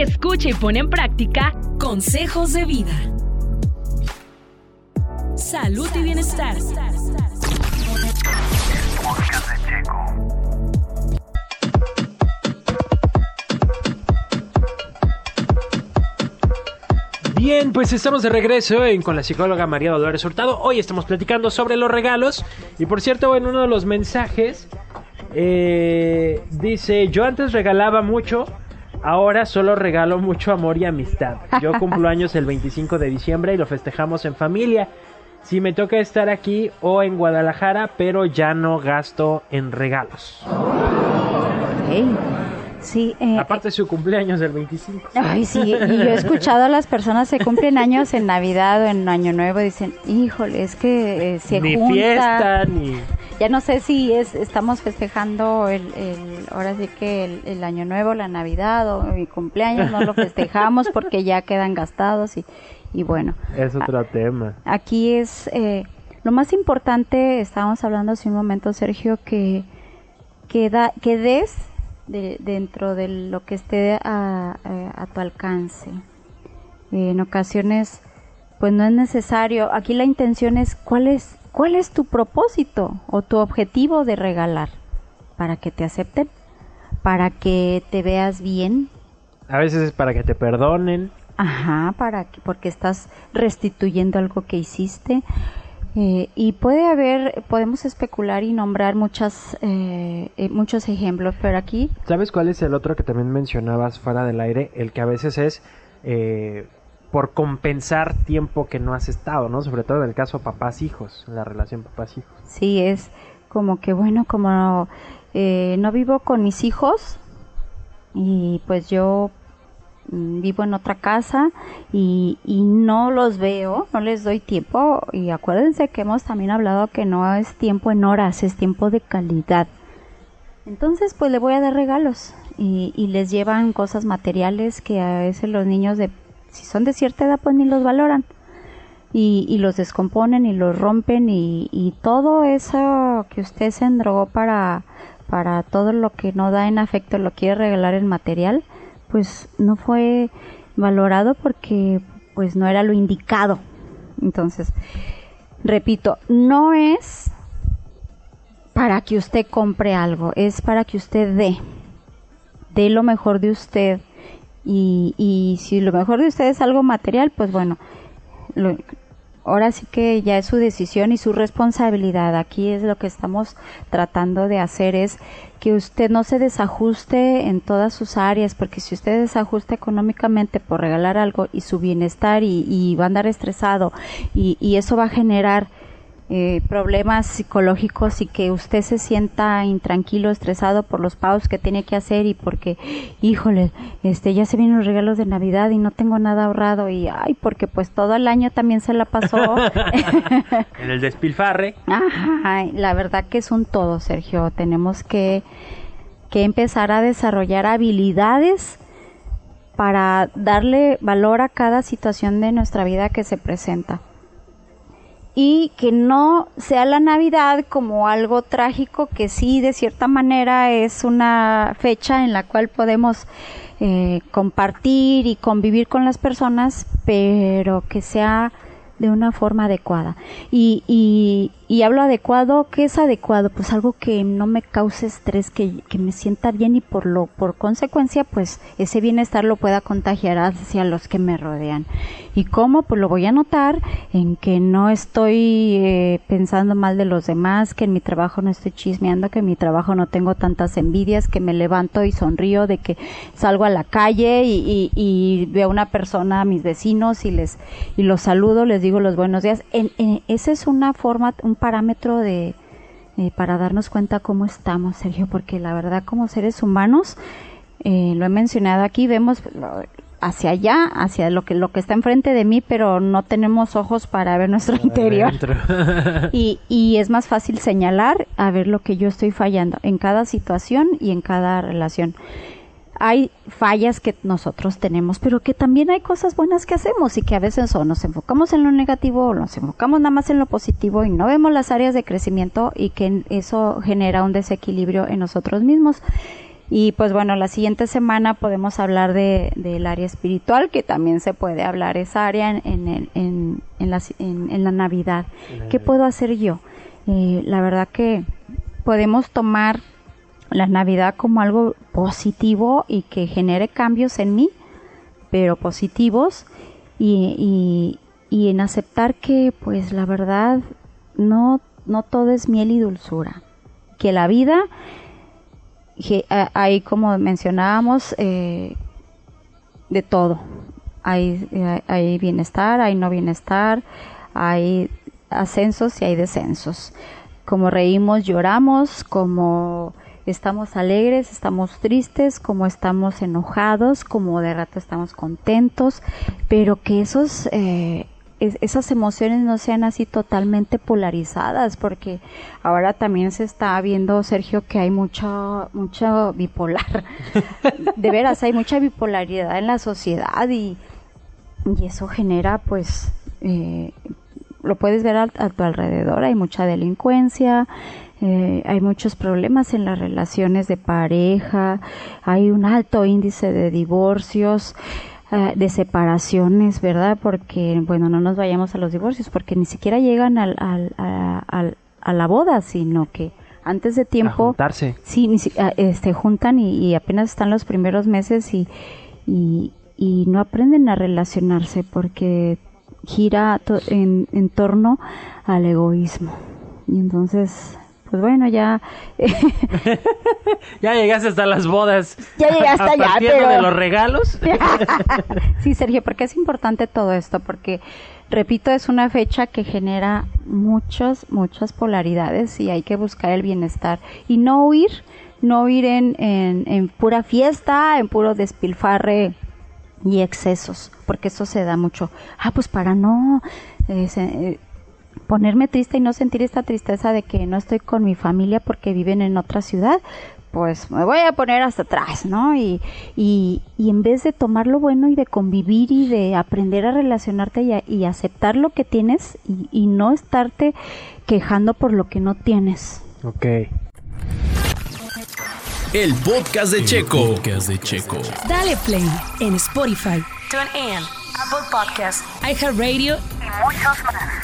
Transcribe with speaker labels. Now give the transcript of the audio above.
Speaker 1: Escucha y pone en práctica consejos de vida. Salud y bienestar.
Speaker 2: Bien, pues estamos de regreso en- con la psicóloga María Dolores Hurtado. Hoy estamos platicando sobre los regalos. Y por cierto, en uno de los mensajes eh, dice, yo antes regalaba mucho, ahora solo regalo mucho amor y amistad. Yo cumplo años el 25 de diciembre y lo festejamos en familia. Si me toca estar aquí o en Guadalajara, pero ya no gasto en regalos.
Speaker 3: Sí, eh,
Speaker 2: Aparte su cumpleaños del 25.
Speaker 3: Ay, sí, y yo he escuchado a las personas que cumplen años en Navidad o en Año Nuevo, dicen, híjole, es que eh, se
Speaker 2: ni
Speaker 3: junta.
Speaker 2: fiesta, ni...
Speaker 3: Ya no sé si es estamos festejando el, el ahora sí que el, el Año Nuevo, la Navidad o mi cumpleaños, no lo festejamos porque ya quedan gastados y, y bueno.
Speaker 2: Es otro tema.
Speaker 3: Aquí es eh, lo más importante, estábamos hablando hace un momento, Sergio, que, que, da- que des de- dentro de lo que esté a, a- a tu alcance. Eh, en ocasiones, pues no es necesario. Aquí la intención es cuál es cuál es tu propósito o tu objetivo de regalar para que te acepten, para que te veas bien,
Speaker 2: A veces es para que te perdonen.
Speaker 3: Ajá, para que, porque estás restituyendo algo que hiciste. Eh, y puede haber, podemos especular y nombrar muchas, eh, eh, muchos ejemplos, pero aquí,
Speaker 2: ¿Sabes cuál es el otro que también mencionabas fuera del aire? El que a veces es eh, por compensar tiempo que no has estado, ¿no? Sobre todo en el caso papás-hijos, en la relación papás-hijos.
Speaker 3: sí es como que, bueno, como eh, no vivo con mis hijos y pues yo vivo en otra casa y, y no los veo, no les doy tiempo y acuérdense que hemos también hablado que no es tiempo en horas, es tiempo de calidad. Entonces pues le voy a dar regalos y, y les llevan cosas materiales que a veces los niños de, si son de cierta edad pues ni los valoran y, y los descomponen y los rompen y, y todo eso que usted se endrogó para, para todo lo que no da en afecto lo quiere regalar en material, pues no fue valorado porque pues no era lo indicado. Entonces, repito, no es para que usted compre algo, es para que usted dé, dé lo mejor de usted. Y, y si lo mejor de usted es algo material, pues bueno, lo- ahora sí que ya es su decisión y su responsabilidad. Aquí es lo que estamos tratando de hacer es que usted no se desajuste en todas sus áreas, porque si usted desajusta económicamente por regalar algo y su bienestar y, va a andar estresado y eso va a generar eh, problemas psicológicos y que usted se sienta intranquilo, estresado por los pagos que tiene que hacer y porque, híjole, este, ya se vienen los regalos de Navidad y no tengo nada ahorrado y, ay, porque pues todo el año también se la pasó.
Speaker 2: En el despilfarre.
Speaker 3: Ajá, la verdad que es un todo, Sergio. Tenemos que, que empezar a desarrollar habilidades para darle valor a cada situación de nuestra vida que se presenta. Y que no sea la Navidad como algo trágico, que sí, de cierta manera es una fecha en la cual podemos eh, compartir y convivir con las personas, pero que sea de una forma adecuada. Y, y, hablo adecuado, ¿qué es adecuado? Pues algo que no me cause estrés, que, que me sienta bien y por lo, por consecuencia, pues ese bienestar lo pueda contagiar hacia los que me rodean. ¿Y cómo? Pues lo voy a notar en que no estoy eh, pensando mal de los demás, que en mi trabajo no estoy chismeando, que en mi trabajo no tengo tantas envidias, que me levanto y sonrío de que salgo a la calle y, y, y veo a una persona, a mis vecinos y les y los saludo, les digo los buenos días. En, en- esa es una forma, un parámetro de eh, para darnos cuenta cómo estamos, Sergio, porque la verdad como seres humanos, eh, lo he mencionado aquí, vemos hacia allá, hacia lo que lo que está enfrente de mí, pero no tenemos ojos para ver nuestro interior. Y, y es más fácil señalar a ver lo que yo estoy fallando en cada situación y en cada relación. Hay fallas que nosotros tenemos, pero que también hay cosas buenas que hacemos y que a veces o nos enfocamos en lo negativo o nos enfocamos nada más en lo positivo y no vemos las áreas de crecimiento y que eso genera un desequilibrio en nosotros mismos. Y pues bueno, la siguiente semana podemos hablar de, del área espiritual, que también se puede hablar esa área en, en, en, en la, en, la Navidad. ¿Qué puedo hacer yo? Eh, la verdad que podemos tomar la Navidad como algo positivo y que genere cambios en mí, pero positivos, y, y, en aceptar que pues la verdad no, no todo es miel y dulzura, que la vida hay como mencionábamos eh, de todo. Hay, hay bienestar hay no bienestar hay ascensos y hay descensos. Como reímos lloramos como estamos alegres estamos tristes como estamos enojados como de rato estamos contentos pero que esos eh, esas emociones no sean así totalmente polarizadas, porque ahora también se está viendo, Sergio, que hay mucho, mucho bipolar. De veras, hay mucha bipolaridad en la sociedad y, y eso genera, pues, eh, lo puedes ver a, tu alrededor, hay mucha delincuencia, eh, hay muchos problemas en las relaciones de pareja, hay un alto índice de divorcios, eh, de separaciones, ¿verdad? Porque, bueno, no nos vayamos a los divorcios, porque ni siquiera llegan al, al, al, a la boda, sino que antes de tiempo...
Speaker 2: juntarse.
Speaker 3: Sí, ni, este, juntan y, apenas están los primeros meses y, y, y no aprenden a relacionarse porque gira en, en torno al egoísmo. Y entonces pues bueno, ya.
Speaker 2: ya llegaste hasta las bodas.
Speaker 3: Ya llegaste allá, pero.
Speaker 2: de los regalos.
Speaker 3: sí, Sergio, porque es importante todo esto, porque repito, es una fecha que genera muchas, muchas polaridades y hay que buscar el bienestar y no huir, no huir en, en, en pura fiesta, en puro despilfarre y excesos, porque eso se da mucho. Ah, pues para no. Eh, eh ponerme triste y no sentir esta tristeza de que no estoy con mi familia porque viven en otra ciudad, pues me voy a poner hasta atrás, ¿no? Y, y, y en vez de tomar lo bueno y de convivir y de aprender a relacionarte y, y aceptar lo que tienes y, y, no estarte quejando por lo que no tienes.
Speaker 2: Ok.
Speaker 4: El podcast de Checo. podcast de Checo.
Speaker 1: Dale play en Spotify, TuneIn, Apple Podcasts, iHeartRadio y muchos más.